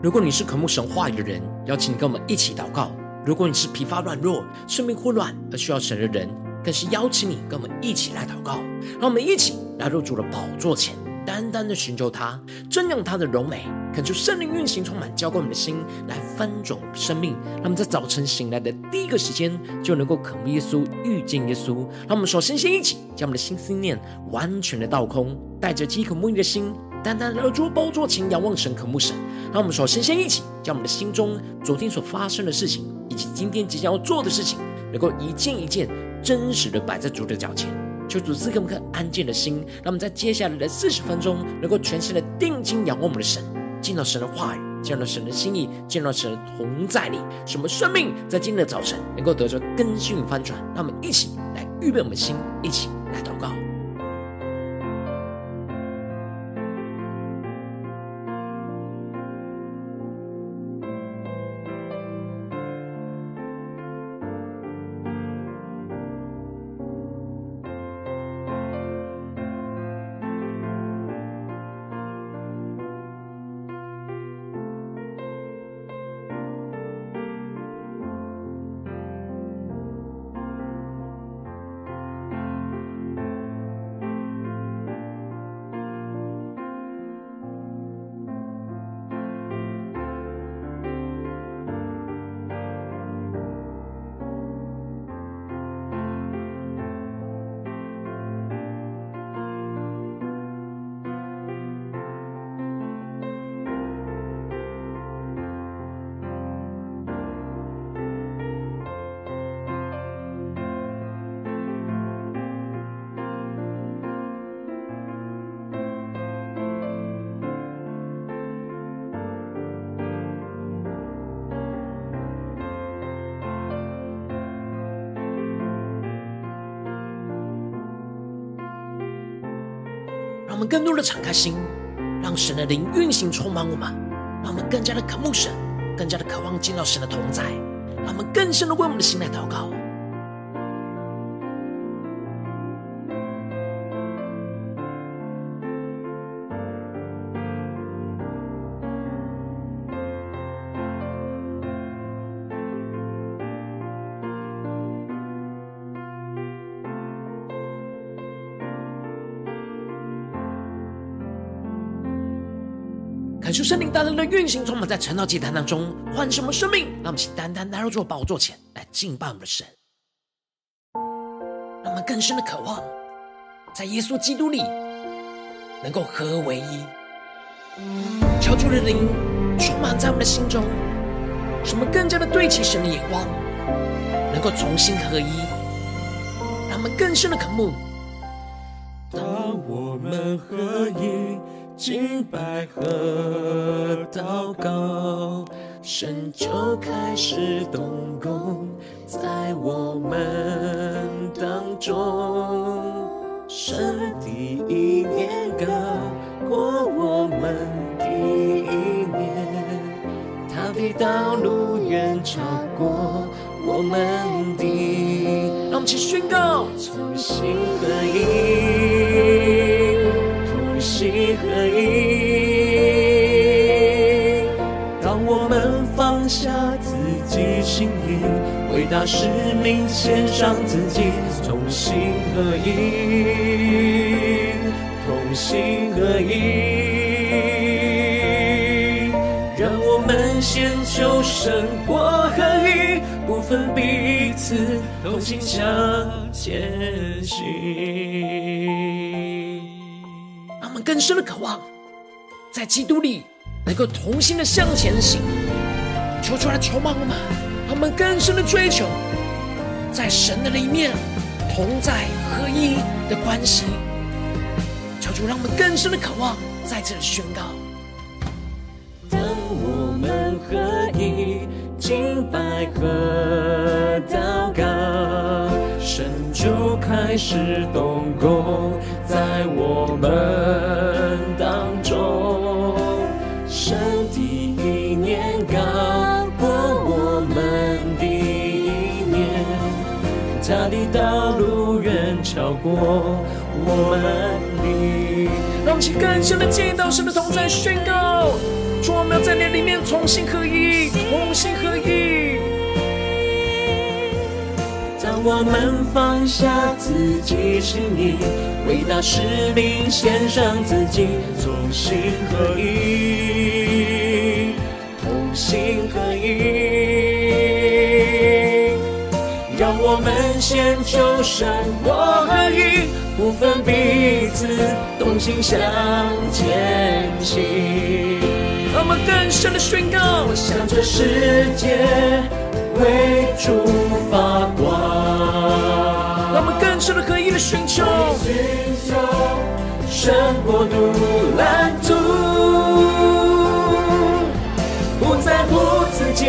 如果你是渴慕神话语的人，邀请你跟我们一起祷告；如果你是疲乏软弱、生命混乱而需要神的人，更是邀请你跟我们一起来祷告。让我们一起来入主的宝座前，单单的寻求他，瞻仰他的荣美，恳求圣灵运行，充满浇灌我们的心，来翻转生命。让我们在早晨醒来的第一个时间，就能够渴慕耶稣、遇见耶稣。让我们首先先一起将我们的心思念完全的倒空，带着饥渴慕义的心。单单的坐宝座前仰望神、渴慕神，让我们首先先一起将我们的心中昨天所发生的事情，以及今天即将要做的事情，能够一件一件真实的摆在主的脚前，求主赐给我们颗安静的心，让我们在接下来的四十分钟，能够全心的定睛仰望我们的神，见到神的话语，见到神的心意，见到神的同在里，使我们生命在今天的早晨能够得着更新与翻转。让我们一起来预备我们的心，一起来祷告。更多的敞开心，让神的灵运行充满我们，让我们更加的渴慕神，更加的渴望见到神的同在，让我们更深的为我们的心来祷告。感受圣灵大大的运行，充满在晨祷祭坛当中，唤什么生命？让我们请单单来到主宝座前来敬拜我们的神，让我们更深的渴望，在耶稣基督里能够合为一。求主的灵充满在我们的心中，使我们更加的对齐神的眼光，能够重新合一，让我们更深的渴慕。当我们合一。敬拜和祷告，神就开始动工在我们当中。神第一年高过我们的意念，他的道路远超过我们的。让我们一起宣告：同心合一。心合下自己心意，为大使命献上自己，同心合一，同心合一，让我们先求神国合一，不分彼此，同心向前行。他们更深的渴望，在基督里能够同心的向前行，求出来求满我们，让我们更深的追求，在神的里面同在合一的关系。求主让我们更深的渴望，在这里宣告：当我们合一，敬拜和祷告，神就开始动工在我们当中。神。超过我们的。让我们去更深的见到神的同在，宣告：主，我们要在你里面同心合一，同心合一。当我们放下自己心意，为大使命献上自己，同心合一，同心合一。让我们先求神我合一，不分彼此，同心向前行。让我们更深的宣告，向这世界。为主发光，让我们更深的合一的寻求，寻求神国度蓝图，不在乎自己，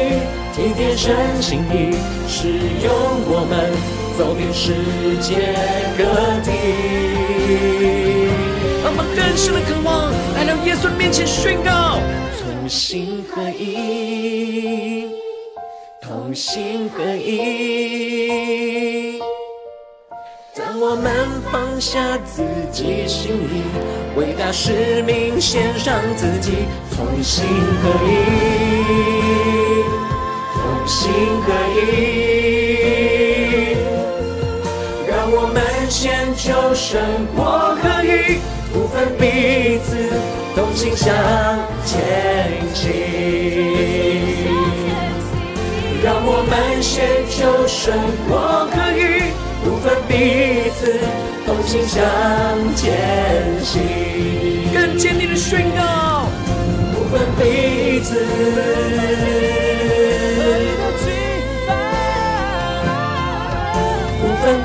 体贴神心意，使用我们走遍世界各地。让我们更深的渴望来到耶稣面前宣告，同心合一。同心合一，当我们放下自己心意，为大使命献上自己，同心合一，心合一，让我们先求神我可以，不分彼此，同心向前进。让我们先求神我可以，不分彼此，同心向前行。更坚定的宣告，不分彼此，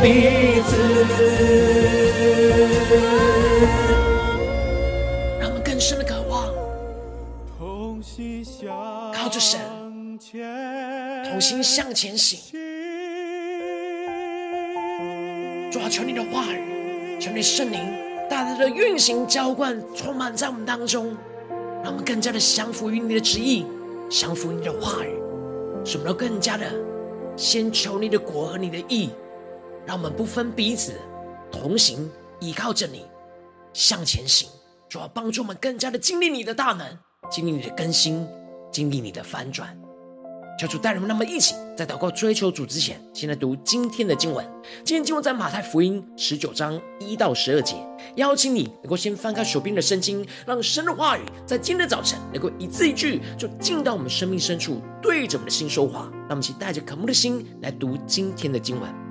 彼此。让我们更深的渴望，靠着神。同心向前行，主啊，求你的话语，求你圣灵大大的运行浇灌，充满在我们当中，让我们更加的降服于你的旨意，降服于你的话语，使我们都更加的先求你的果和你的意，让我们不分彼此，同行依靠着你向前行。主啊，帮助我们更加的经历你的大能，经历你的更新，经历你的翻转。求主带领我们，那么一起在祷告追求主之前，先来读今天的经文。今天经文在马太福音十九章一到十二节。邀请你能够先翻开手边的圣经，让神的话语在今天的早晨能够一字一句就进到我们生命深处，对着我们的心说话。让我们一起带着渴慕的心来读今天的经文。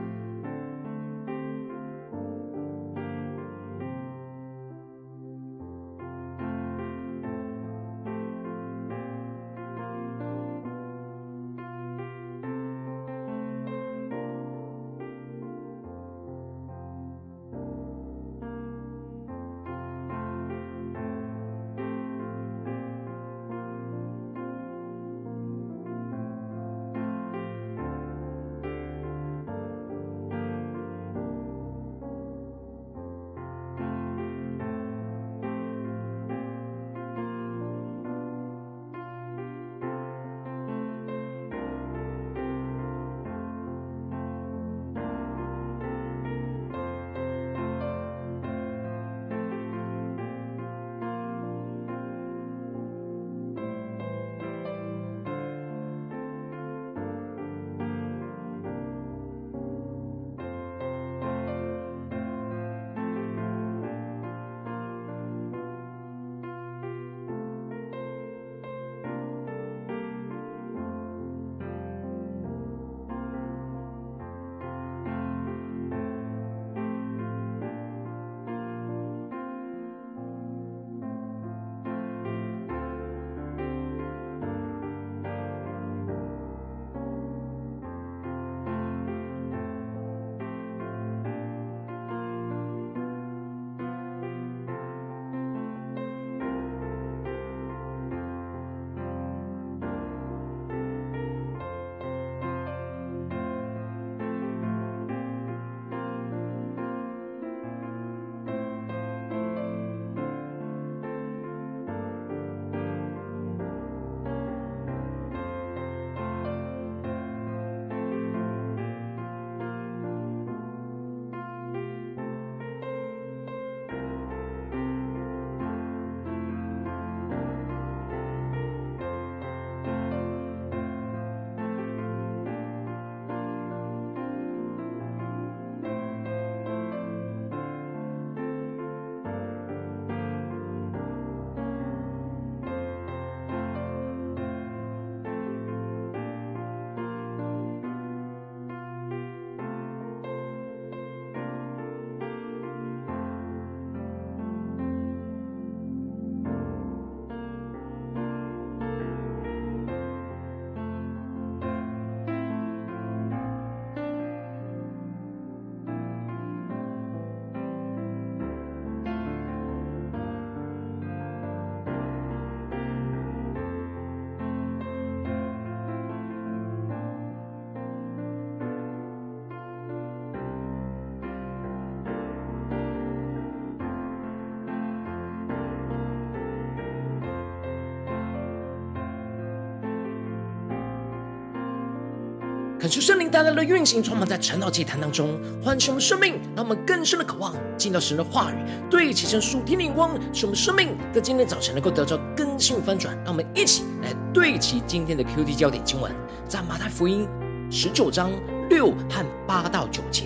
恳求圣灵大大的运行，充满在晨祷祭坛当中，唤醒我们生命，让我们更深的渴望进到神的话语，对齐神属天的眼光，使我们生命在今天早晨能够得到更新翻转。让我们一起来对齐今天的 QD 焦点经文，在马太福音十九章六和八到九节。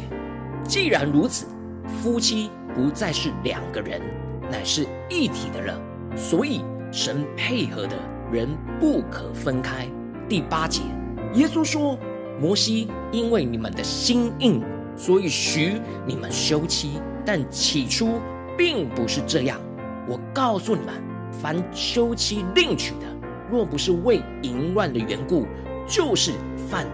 既然如此，夫妻不再是两个人，乃是一体的了。所以神配合的人不可分开。第八节，耶稣说。摩西因为你们的心硬，所以许你们休妻，但起初并不是这样。我告诉你们，凡休妻另娶的，若不是为淫乱的缘故，就是犯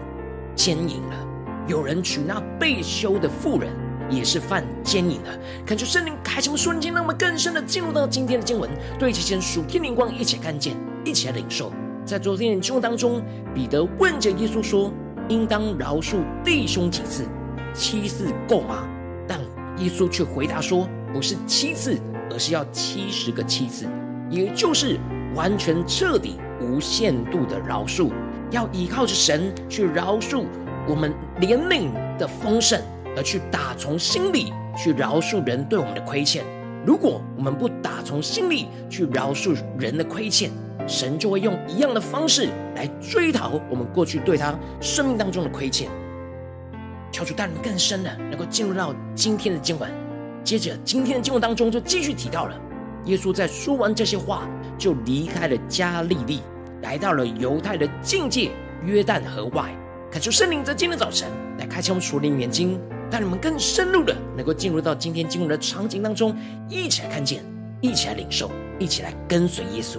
奸淫了。有人娶那被休的妇人，也是犯奸淫了。恳求圣灵开什么瞬间，让我们更深的进入到今天的经文，对齐神属天灵光，一起看见，一起来领受。在昨天的经文当中，彼得问着耶稣说。应当饶恕弟兄几次？七次够吗？但耶稣却回答说：“不是七次，而是要七十个七次，也就是完全彻底、无限度的饶恕。要依靠着神去饶恕我们怜悯的丰盛，而去打从心里去饶恕人对我们的亏欠。如果我们不打从心里去饶恕人的亏欠，神就会用一样的方式来追讨我们过去对他生命当中的亏欠。求主带领更深的，能够进入到今天的经文。接着，今天的经文当中就继续提到了，耶稣在说完这些话，就离开了加利利，来到了犹太的境界约旦河外。恳求圣灵在今天早晨来开启我们属灵眼睛，带你们更深入的能够进入到今天经文的场景当中，一起来看见，一起来领受，一起来跟随耶稣。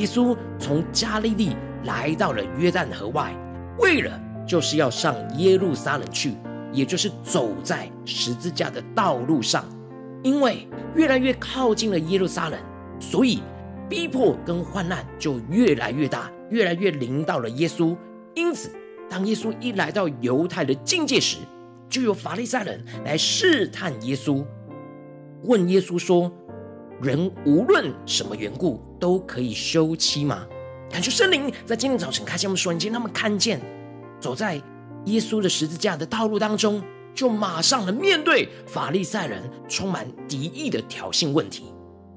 耶稣从加利利来到了约旦河外，为了就是要上耶路撒冷去，也就是走在十字架的道路上。因为越来越靠近了耶路撒冷，所以逼迫跟患难就越来越大，越来越临到了耶稣。因此，当耶稣一来到犹太的境界时，就有法利赛人来试探耶稣，问耶稣说。人无论什么缘故都可以休妻吗？感谢圣灵在今天早晨开启我们双眼，他们看见走在耶稣的十字架的道路当中，就马上的面对法利赛人充满敌意的挑衅问题。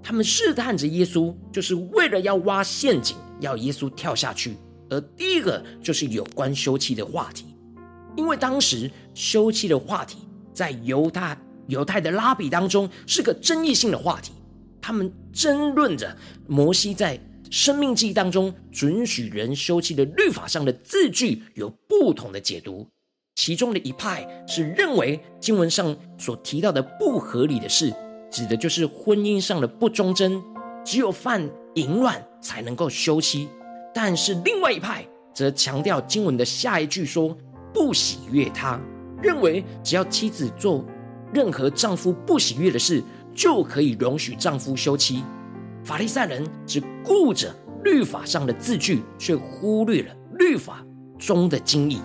他们试探着耶稣，就是为了要挖陷阱，要耶稣跳下去。而第一个就是有关休妻的话题，因为当时休妻的话题在犹太犹太的拉比当中是个争议性的话题。他们争论着摩西在《生命记》当中准许人休妻的律法上的字句有不同的解读，其中的一派是认为经文上所提到的不合理的事，指的就是婚姻上的不忠贞，只有犯淫乱才能够休妻；但是另外一派则强调经文的下一句说不喜悦他，认为只要妻子做任何丈夫不喜悦的事。就可以容许丈夫休妻。法利赛人只顾着律法上的字句，却忽略了律法中的精义。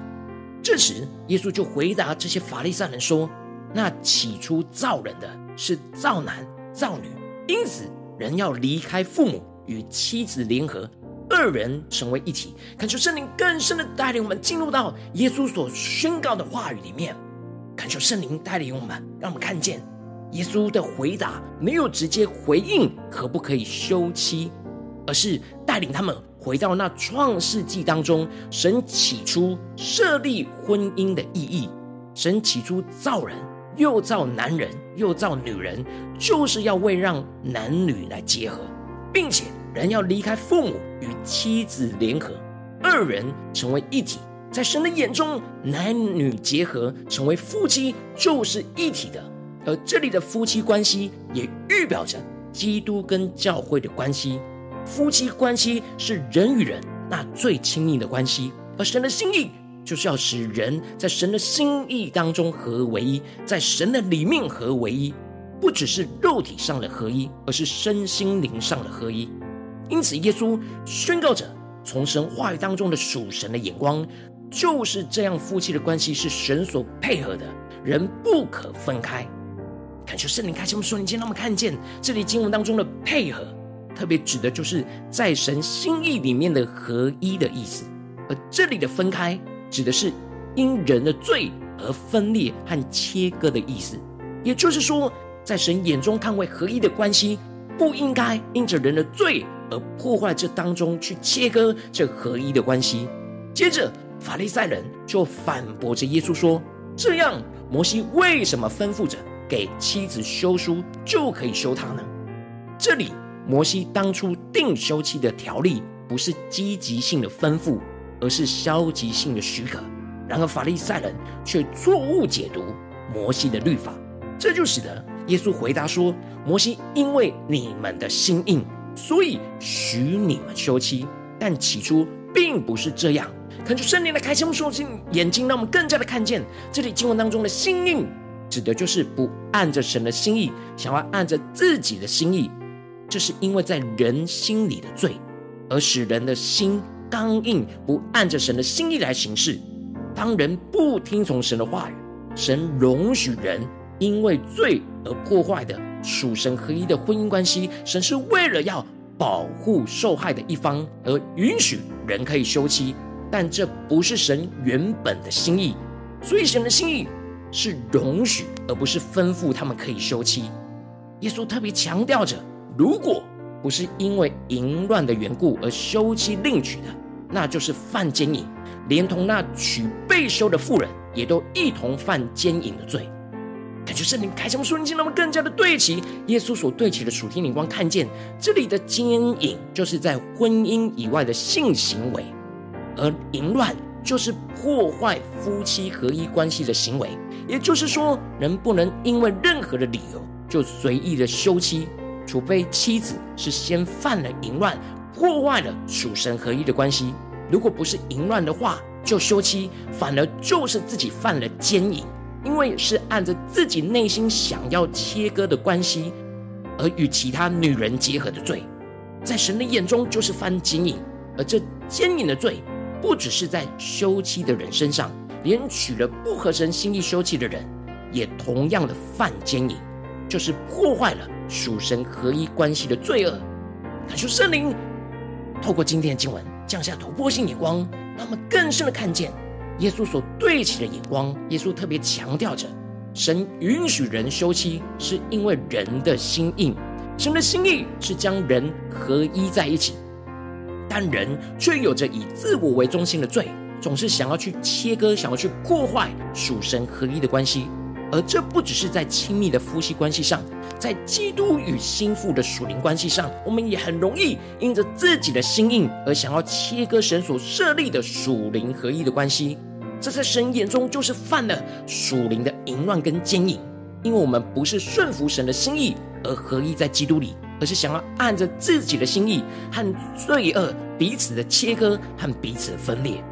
这时，耶稣就回答这些法利赛人说：“那起初造人的是造男造女，因此人要离开父母，与妻子联合，二人成为一体。”恳求圣灵更深的带领我们进入到耶稣所宣告的话语里面。恳求圣灵带领我们，让我们看见。耶稣的回答没有直接回应可不可以休妻，而是带领他们回到那创世纪当中，神起初设立婚姻的意义。神起初造人，又造男人，又造女人，就是要为让男女来结合，并且人要离开父母与妻子联合，二人成为一体。在神的眼中，男女结合成为夫妻，就是一体的。而这里的夫妻关系也预表着基督跟教会的关系。夫妻关系是人与人那最亲密的关系，而神的心意就是要使人在神的心意当中合为一，在神的里面合为一，不只是肉体上的合一，而是身心灵上的合一。因此，耶稣宣告着，从神话语当中的属神的眼光，就是这样，夫妻的关系是神所配合的，人不可分开。恳求圣灵开启我们属灵眼睛，让我们看见这里经文当中的配合，特别指的就是在神心意里面的合一的意思；而这里的分开，指的是因人的罪而分裂和切割的意思。也就是说，在神眼中看为合一的关系，不应该因着人的罪而破坏这当中去切割这合一的关系。接着，法利赛人就反驳着耶稣说：“这样，摩西为什么吩咐着给妻子休书就可以休她呢？”这里，摩西当初定休妻的条例不是积极性的吩咐，而是消极性的许可。然而，法利赛人却错误解读摩西的律法。这就使得耶稣回答说：“摩西因为你们的心硬，所以许你们休妻，但起初并不是这样。”恳求圣灵的开启我们属灵眼睛，让我们更加的看见这里经文当中的心硬，指的就是不按着神的心意，想要按着自己的心意。这是因为在人心里的罪，而使人的心刚硬，不按着神的心意来行事。当人不听从神的话语，神容许人。因为罪而破坏的属神合一的婚姻关系，神是为了要保护受害的一方而允许人可以休妻，但这不是神原本的心意。所以神的心意是容许，而不是吩咐他们可以休妻。耶稣特别强调着，如果不是因为淫乱的缘故而休妻另娶的，那就是犯奸淫，连同那娶被休的妇人也都一同犯奸淫的罪。感觉圣灵开启我们属灵，让我们更加的对齐耶稣所对齐的属天灵光，看见这里的奸淫就是在婚姻以外的性行为，而淫乱就是破坏夫妻合一关系的行为。也就是说，人不能因为任何的理由就随意的休妻，除非妻子是先犯了淫乱，破坏了属神合一的关系。如果不是淫乱的话，就休妻，反而就是自己犯了奸淫。因为是按着自己内心想要切割的关系，而与其他女人结合的罪，在神的眼中就是犯奸淫。而这奸淫的罪，不只是在休妻的人身上，连娶了不合神心意休妻的人，也同样的犯奸淫，就是破坏了属神合一关系的罪恶。感谢圣灵透过今天的经文降下突破性眼光，让我们更深的看见。耶稣所对齐的眼光，耶稣特别强调着：神允许人休妻，是因为人的心硬。神的心意是将人合一在一起，但人却有着以自我为中心的罪，总是想要去切割，想要去破坏属神合一的关系。而这不只是在亲密的夫妻关系上，在基督与心腹的属灵关系上，我们也很容易因着自己的心硬而想要切割神所设立的属灵合一的关系。这在神眼中就是犯了属灵的淫乱跟奸淫，因为我们不是顺服神的心意而合一在基督里，而是想要按着自己的心意和罪恶彼此的切割和彼此的分裂。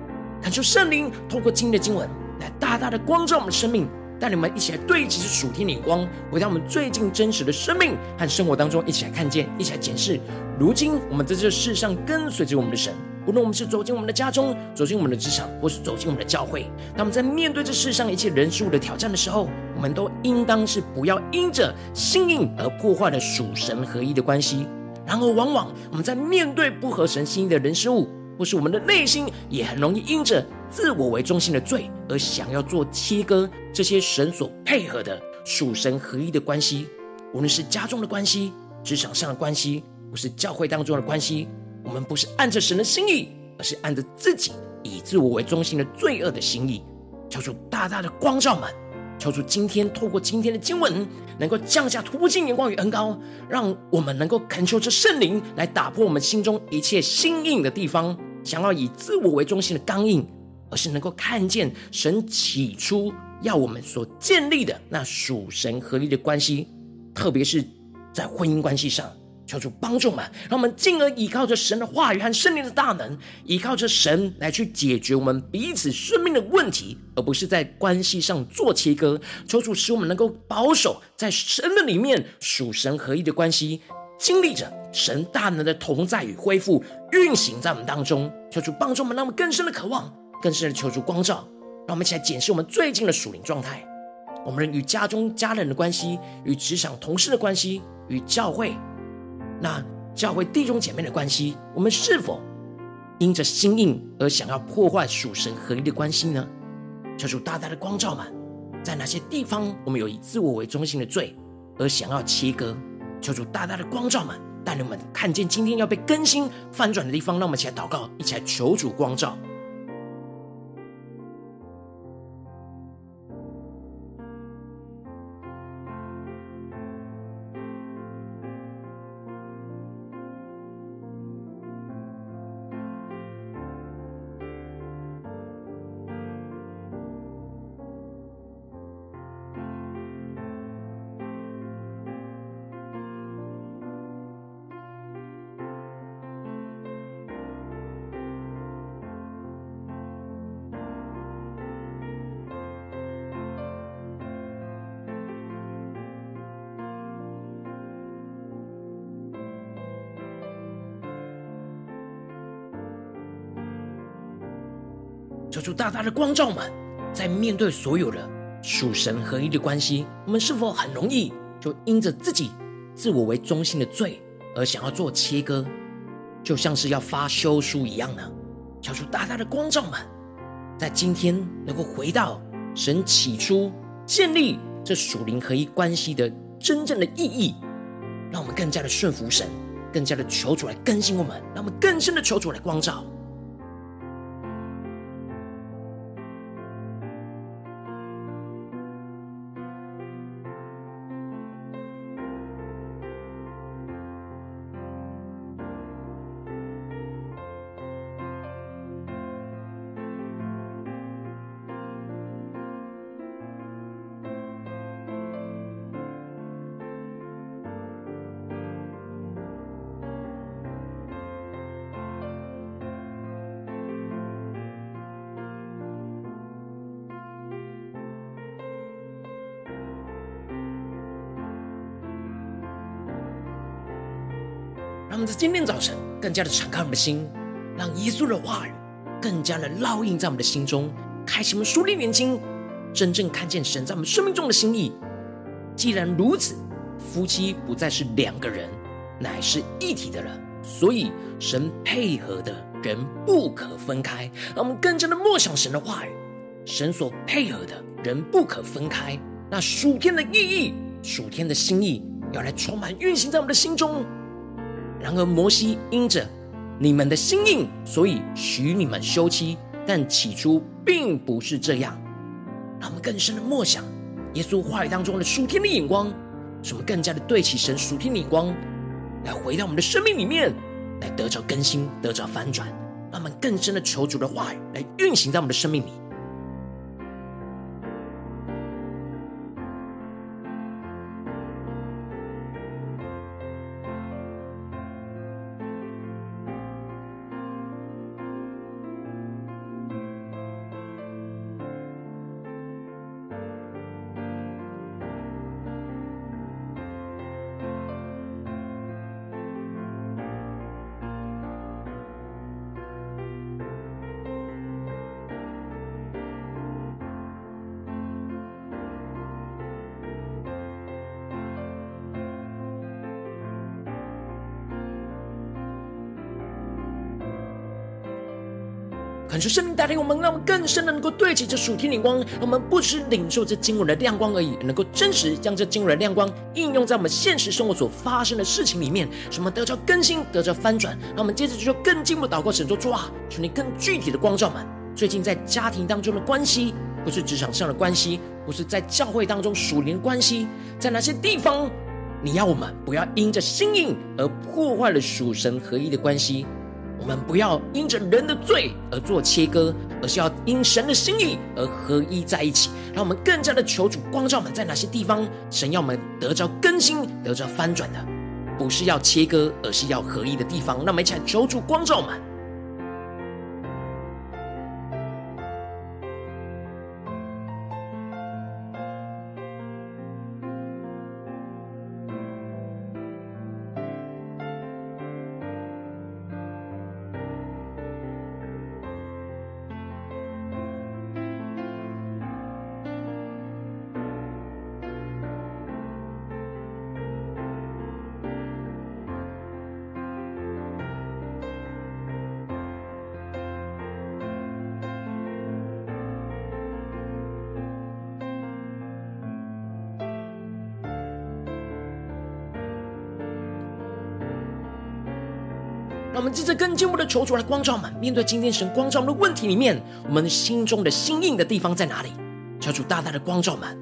恳求圣灵透过今日的经文来大大的光照我们的生命，带你们一起来对齐属天的光，回到我们最近真实的生命和生活当中，一起来看见，一起来检视。如今我们在这世上跟随着我们的神。无论我们是走进我们的家中，走进我们的职场，或是走进我们的教会，当我们在面对这世上一切人事物的挑战的时候，我们都应当是不要因着心硬而破坏了属神合一的关系。然而，往往我们在面对不合神心意的人事物，或是我们的内心也很容易因着自我为中心的罪而想要做切割这些神所配合的属神合一的关系。无论是家中的关系、职场上的关系，或是教会当中的关系。我们不是按着神的心意，而是按着自己以自我为中心的罪恶的心意。求主大大的光照们，求主今天透过今天的经文，能够降下突破性眼光与恩膏，让我们能够恳求这圣灵来打破我们心中一切心硬的地方，想要以自我为中心的刚硬，而是能够看见神起初要我们所建立的那属神合一的关系，特别是在婚姻关系上。求主帮助们，让我们进而依靠着神的话语和圣灵的大能，依靠着神来去解决我们彼此生命的问题，而不是在关系上做切割。求主使我们能够保守在神的里面属神合一的关系，经历着神大能的同在与恢复运行在我们当中。求主帮助我们，让我们更深的渴望，更深的求主光照，让我们一起来检视我们最近的属灵状态，我们与家中家人的关系，与职场同事的关系，与教会。那教会弟兄姐妹的关系，我们是否因着心硬而想要破坏属神合一的关系呢？求主大大的光照们，在哪些地方我们有以自我为中心的罪而想要切割？求主大大的光照们，带领我们看见今天要被更新翻转的地方。让我们一起来祷告，一起来求主光照。求出大大的光照们，在面对所有的属神合一的关系，我们是否很容易就因着自己自我为中心的罪而想要做切割，就像是要发休书一样呢？求出大大的光照们，在今天能够回到神起初建立这属灵合一关系的真正的意义，让我们更加的顺服神，更加的求主来更新我们，让我们更深的求主来光照。让我们在今天早晨更加的敞开我们的心，让耶稣的话语更加的烙印在我们的心中，开启我们属灵眼睛，真正看见神在我们生命中的心意。既然如此，夫妻不再是两个人，乃是一体的了。所以神配合的人不可分开。让我们更加的默想神的话语，神所配合的人不可分开。那属天的意义、属天的心意，要来充满运行在我们的心中。然而，摩西因着你们的心硬，所以许你们休妻。但起初并不是这样。让我们更深的默想耶稣话语当中的属天的眼光，使我们更加的对齐神属天的眼光，来回到我们的生命里面，来得着更新，得着翻转。让我们更深的求主的话语来运行在我们的生命里。感谢圣灵带领我们，让我们更深的能够对齐这属天灵光，让我们不只领受这经文的亮光而已，能够真实将这经文的亮光应用在我们现实生活所发生的事情里面，什么得着更新，得着翻转。让我们接着就说更进一步祷告，神说主啊，求你更具体的光照们，最近在家庭当中的关系，不是职场上的关系，不是在教会当中属灵关系，在哪些地方，你要我们不要因着心硬而破坏了属神合一的关系。我们不要因着人的罪而做切割，而是要因神的心意而合一在一起。让我们更加的求主光照我们，在哪些地方神要我们得着更新、得着翻转的，不是要切割，而是要合一的地方。让我们一起来求主光照我们。让我们接着更进一步的求主来光照我们。面对今天神光照我们的问题里面，我们心中的心硬的地方在哪里？求主大大的光照我们，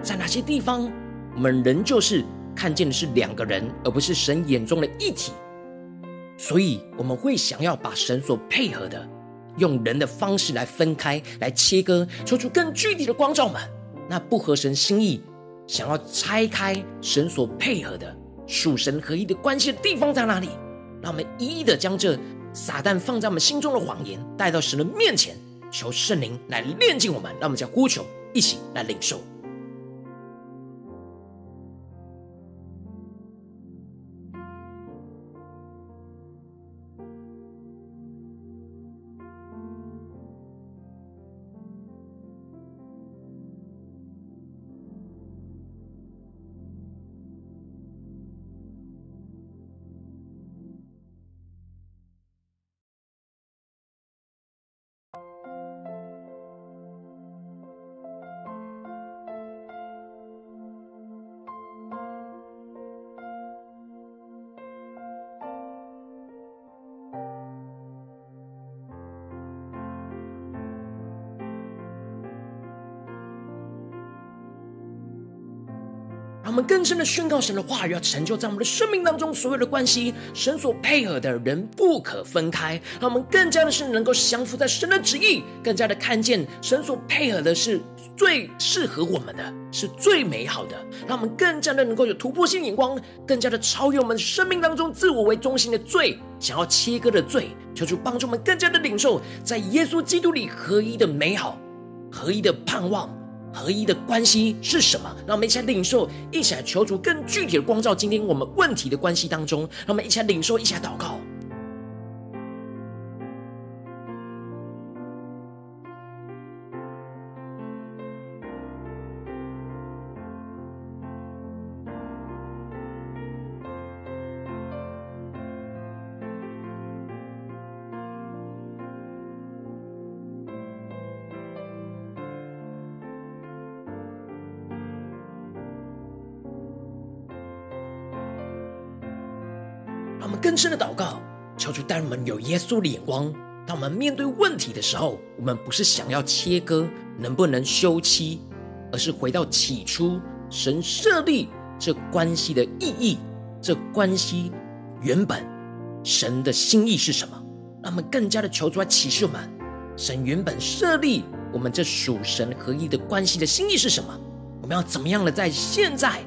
在哪些地方我们仍旧是看见的是两个人，而不是神眼中的一体。所以我们会想要把神所配合的，用人的方式来分开、来切割，求出更具体的光照们。那不合神心意，想要拆开神所配合的属神合一的关系的地方在哪里？让我们一一的将这撒旦放在我们心中的谎言带到神的面前，求圣灵来炼净我们。让我们叫呼求，一起来领受。我们更深的宣告神的话语，要成就在我们的生命当中所有的关系，神所配合的人不可分开。让我们更加的是能够降服在神的旨意，更加的看见神所配合的是最适合我们的，是最美好的。让我们更加的能够有突破性眼光，更加的超越我们生命当中自我为中心的罪，想要切割的罪。求主帮助我们更加的领受在耶稣基督里合一的美好，合一的盼望。合一的关系是什么？让我们一起来领受，一起来求主更具体的光照。今天我们问题的关系当中，让我们一起来领受，一起来祷告。更深的祷告，求主带我们有耶稣的眼光。当我们面对问题的时候，我们不是想要切割，能不能休妻，而是回到起初神设立这关系的意义。这关系原本神的心意是什么？让我们更加的求主来启示我们，神原本设立我们这属神合一的关系的心意是什么？我们要怎么样的在现在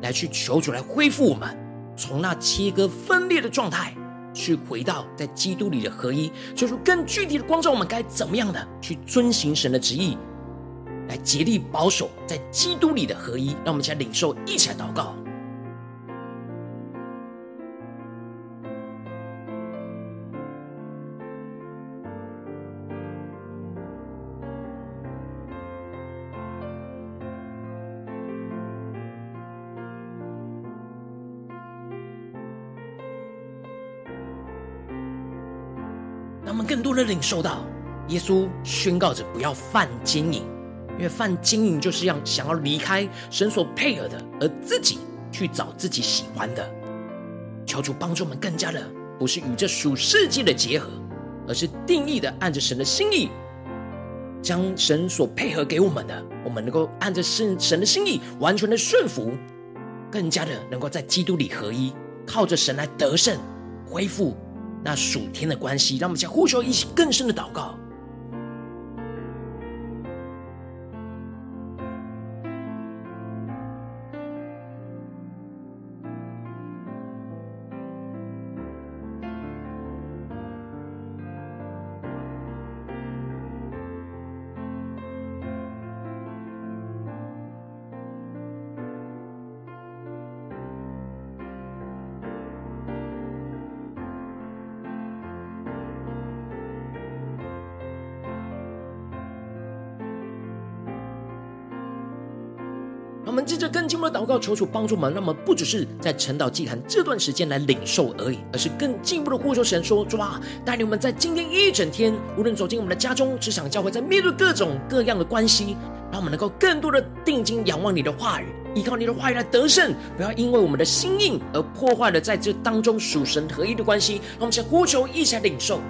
来去求主来恢复我们？从那切割分裂的状态，去回到在基督里的合一，做出更具体的光照我们该怎么样的去遵行神的旨意，来竭力保守在基督里的合一。让我们一起来领受，一起来祷告。的领受到，耶稣宣告着不要犯经营，因为犯经营就是要想要离开神所配合的，而自己去找自己喜欢的。求主帮助我们更加的，不是与这属世界的结合，而是定义的按着神的心意，将神所配合给我们的，我们能够按着神神的心意完全的顺服，更加的能够在基督里合一，靠着神来得胜，恢复。那属天的关系，让我们将呼求一起更深的祷告。祷告，求主帮助我们，让我们不只是在晨祷祭坛这段时间来领受而已，而是更进一步的呼求神说：主啊，带领我们在今天一整天，无论走进我们的家中、职场、教会，在面对各种各样的关系，让我们能够更多的定睛仰望你的话语，依靠你的话语来得胜，不要因为我们的心硬而破坏了在这当中属神合一的关系。让我们先呼求，一起来领受。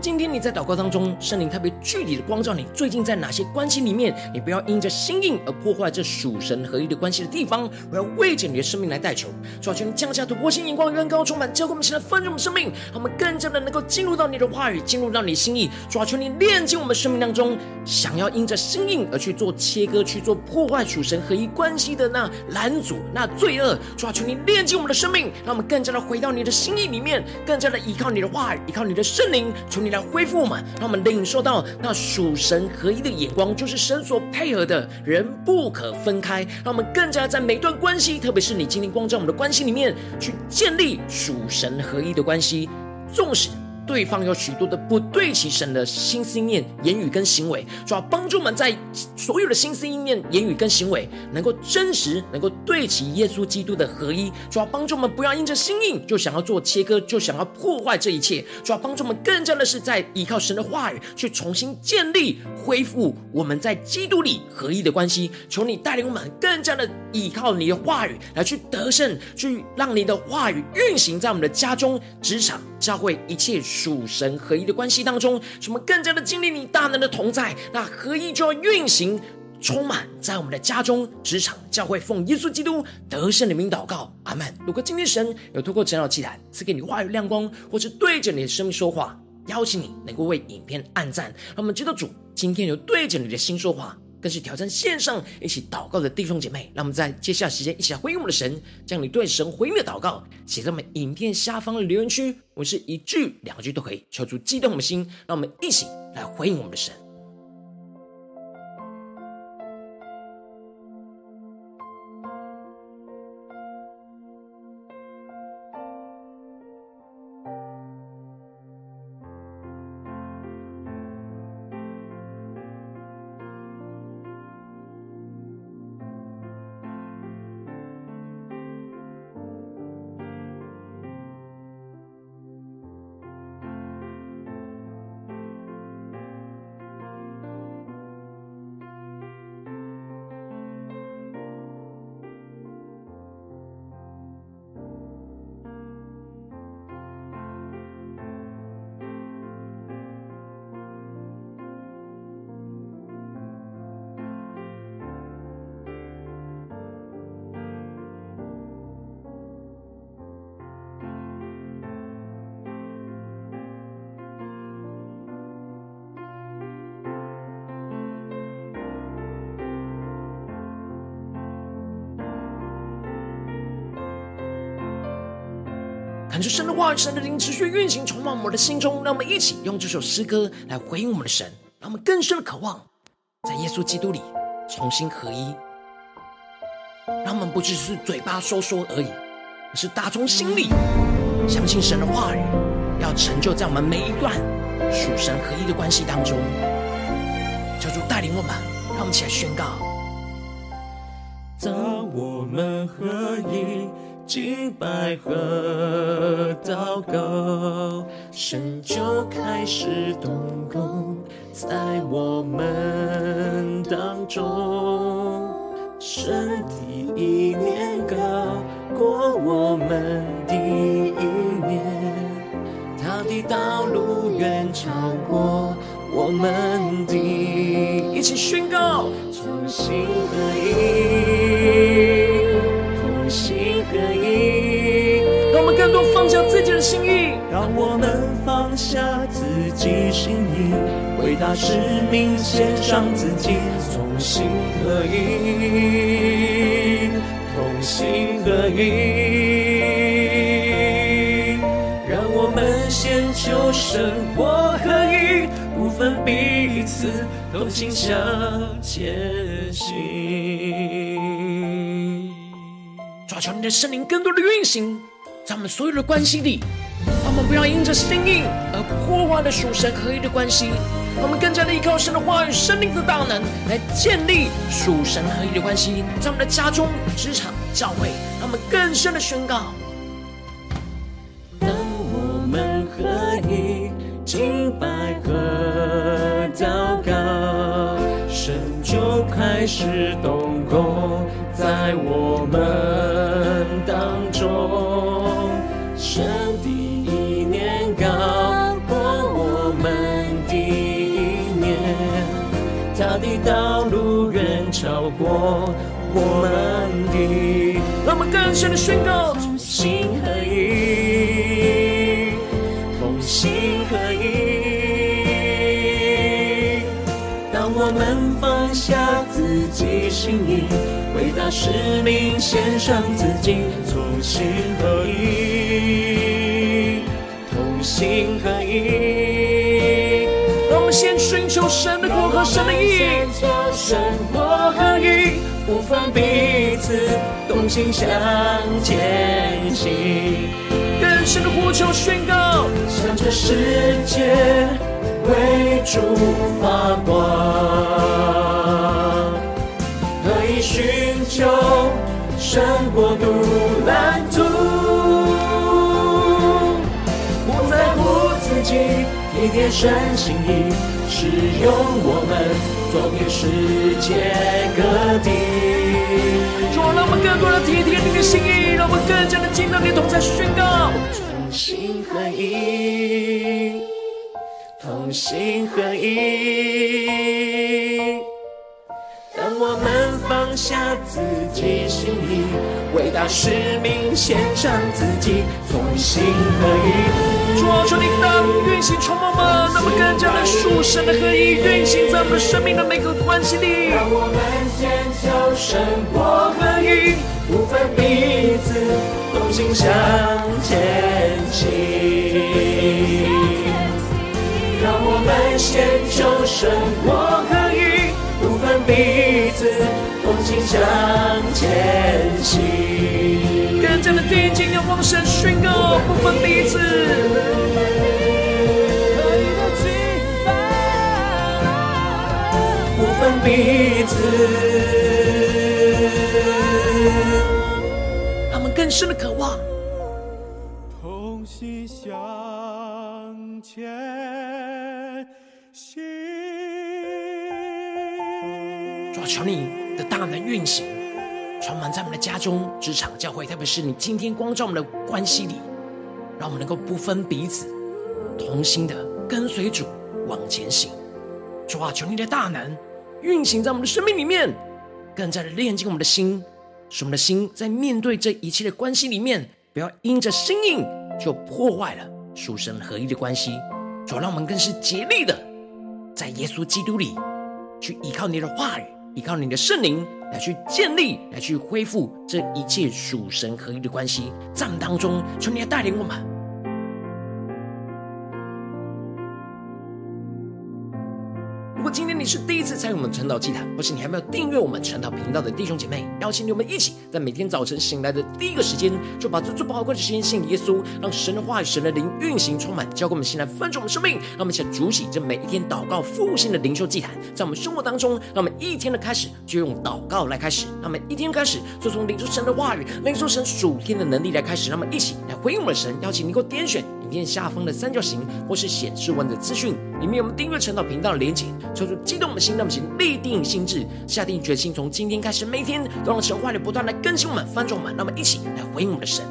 今天你在祷告当中，圣灵特别具体的光照你，最近在哪些关系里面，你不要因着心硬而破坏这属神合一的关系的地方，我要为着你的生命来代求，求你降下突破性眼光，远高充满，教会我们现在丰盛的生命，让我们更加的能够进入到你的话语，进入到你的心意，求你炼净我们生命当中想要因着心硬而去做切割、去做破坏属神合一关系的那拦阻、那罪恶，求你炼净我们的生命，让我们更加的回到你的心意里面，更加的依靠你的话语，依靠你的圣灵。求你来恢复我们，让我们领受到那属神合一的眼光，就是神所配合的人不可分开。让我们更加在每段关系，特别是你今天光照我们的关系里面，去建立属神合一的关系，纵使。对方有许多的不对齐神的心思意念、言语跟行为，主要帮助我们在所有的心思意念、言语跟行为，能够真实，能够对齐耶稣基督的合一。主要帮助我们不要因着心硬就想要做切割，就想要破坏这一切。主要帮助我们更加的是在依靠神的话语，去重新建立、恢复我们在基督里合一的关系。求你带领我们更加的依靠你的话语来去得胜，去让你的话语运行在我们的家中、职场、教会一切。属神合一的关系当中，使我们更加的经历你大能的同在，那合一就要运行，充满在我们的家中、职场、教会，奉耶稣基督得胜的名祷告，阿门。如果今天神有透过晨祷祭坛赐给你话语亮光，或是对着你的生命说话，邀请你能够为影片按赞，让我们知道主今天有对着你的心说话。更是挑战线上一起祷告的弟兄姐妹，让我们在接下来时间一起来回应我们的神，将你对神回应的祷告写在我们影片下方的留言区。我们是一句两句都可以，敲出激动的心，让我们一起来回应我们的神。感受神的话语，神的灵持续运行，充满我们的心中。让我们一起用这首诗歌来回应我们的神，让我们更深的渴望在耶稣基督里重新合一。让我们不只是嘴巴说说而已，而是打从心里相信神的话语要成就在我们每一段属神合一的关系当中。求主带领我们，让我们起来宣告：当我们合一。敬拜和祷告，神就开始动工在我们当中。神的一年高过我们的一年，他的道路远超过我们的。一起宣告，从心合一，让我们放下自己心意，为他使命献上自己，同心合一，同心合一。让我们先求生活合一，不分彼此，同心向前行。抓住你的圣灵更多的运行。在我们所有的关系里，我们不要因着心意而破坏了属神合一的关系。我们更加的依靠神的话语、生命的大能，来建立属神合一的关系。在我们的家中、职场、教会，让我们更深的宣告：当我们合一，敬拜和祷告，神就开始动工在我们更深的宣告：同心合一，同心合一。当我们放下自己心意，为大使命献上自己，同心合一。同心合一，让我们先寻求神的国和神的义，求神国合一，不分彼此，同心向前行。更深的呼求宣告，向这世界为主发光，可以寻求神国度蓝图。体贴神心意，使用我们走遍世界各地。主啊，让我们更多的体贴你的心意，让我们更加的进到你的同在宣告。同心合一，同心合一。让我们放下自己心意，为大使命献上自己，同心合一。主啊，求你当运行充满们，那么更加的属神的合一运行在我们生命的每个关系里。让我们先求神国合一，不分彼此，同心向前行。让我们先求神国合一，不分彼此，向前行。更加的定睛仰望神，宣告不分彼此。不分彼此，他们更深的渴望，同心向前行。主啊，求你的大能运行，充满在我们的家中、职场、教会，特别是你今天光照我们的关系里，让我们能够不分彼此，同心的跟随主往前行。主啊，求你的大能。运行在我们的生命里面，更加的炼净我们的心，使我们的心在面对这一切的关系里面，不要因着心硬就破坏了属神合一的关系。主，让我们更是竭力的，在耶稣基督里去依靠你的话语，依靠你的圣灵来去建立，来去恢复这一切属神合一的关系。在当中，求你来带领我们。是第一次参与我们晨祷祭坛，或是你还没有订阅我们晨祷频道的弟兄姐妹，邀请你们一起在每天早晨醒来的第一个时间，就把这最宝贵的时间献给耶稣，让神的话语、神的灵运行充满，交给我们现在分盛我们生命。让我们一起来筑起这每一天祷告复兴的灵修祭坛，在我们生活当中，让我们一天的开始就用祷告来开始，让我们一天开始就从领受神的话语、领受神属天的能力来开始，让我们一起来回应我们的神。邀请你给我点选影片下方的三角形，或是显示文的资讯，里面有我们订阅陈祷频道的连结，求主激动我们心，让我们先立定心志，下定决心，从今天开始，每天都让神话语不断来更新我们、翻转我们，让我们一起来回应我们的神。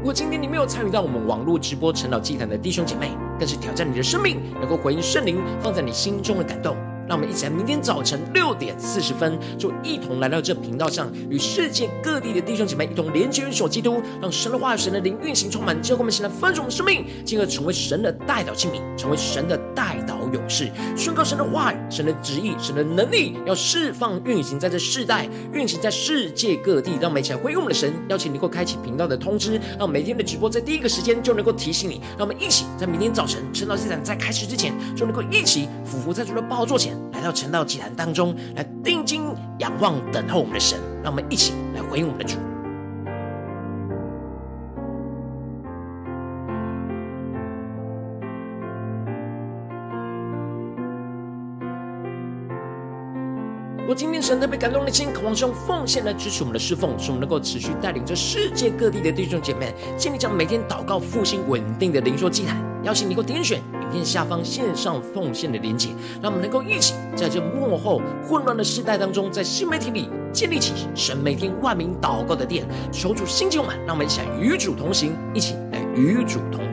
如果今天你没有参与到我们网络直播陈祷祭坛的弟兄姐妹，更是挑战你的生命，能够回应圣灵放在你心中的感动。让我们一起来，明天早晨六点四十分，就一同来到这频道上，与世界各地的弟兄姐妹一同连接、元首基督，让神的话、神的灵运行充满，教会我们现在丰盛的生命，进而成为神的代表器皿，成为神的代祷祷勇士，宣告神的话语、神的旨意、神的能力，要释放运行在这世代，运行在世界各地。让我们一起来回应我们的神，邀请你能够开启频道的通知，让每天的直播在第一个时间就能够提醒你。让我们一起在明天早晨晨道祭坛在开始之前，就能够一起俯伏在主的宝座前。来到晨道祭坛当中，来定睛仰望等候我们的神，让我们一起来回应我们的主。我今天神特别感动的心，渴望用奉献来支持我们的侍奉，使我们能够持续带领着世界各地的弟兄姐妹，建立这样每天祷告复兴稳定的灵修祭坛。邀请你能够点选影片下方线上奉献的连结，让我们能够一起在这幕后混乱的时代当中，在新媒体里建立起神每天万名祷告的殿，求主兴起我们，让我们一起来与主同行，一起来与主同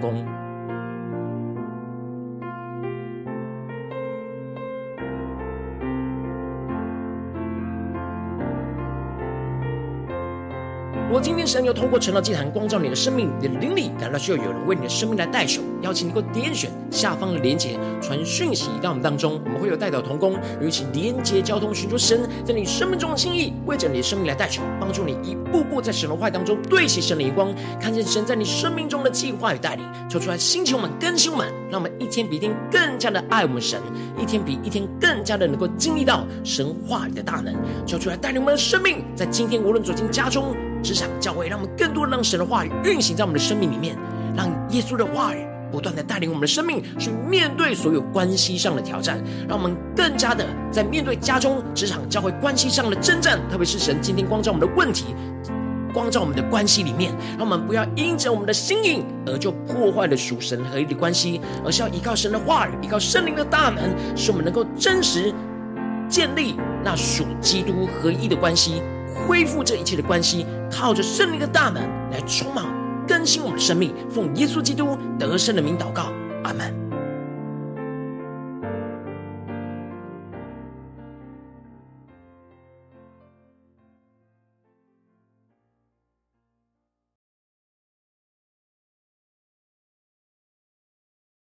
果今天神又透过晨祷祭坛光照你的生命，你的灵里感到需要有人为你的生命来代求，邀请你能够点选下方的连结，传讯息到我们当中，我们会有代表同工，与一起连结交通，寻求神在你生命中的心意，为着你的生命来代求，帮助你一步步在神的话当中对齐神的光，看见神在你生命中的计划与带领，求出来兴起我们更新我们，让我们一天比一天更加的爱我们神，一天比一天更加的能够经历到神话语的大能，求出来带领我们的生命，在今天无论走进家中。职场教会，让我们更多让神的话语运行在我们的生命里面，让耶稣的话语不断的带领我们的生命去面对所有关系上的挑战，让我们更加的在面对家中、职场、教会关系上的征战，特别是神今天光照我们的问题，光照我们的关系里面，让我们不要因着我们的心意而就破坏了属神合一的关系，而是要依靠神的话语，依靠圣灵的大能，使我们能够真实建立那属基督合一的关系。恢复这一切的关系，靠着圣灵的大能来充满更新我们的生命。奉耶稣基督得胜的名祷告，阿门。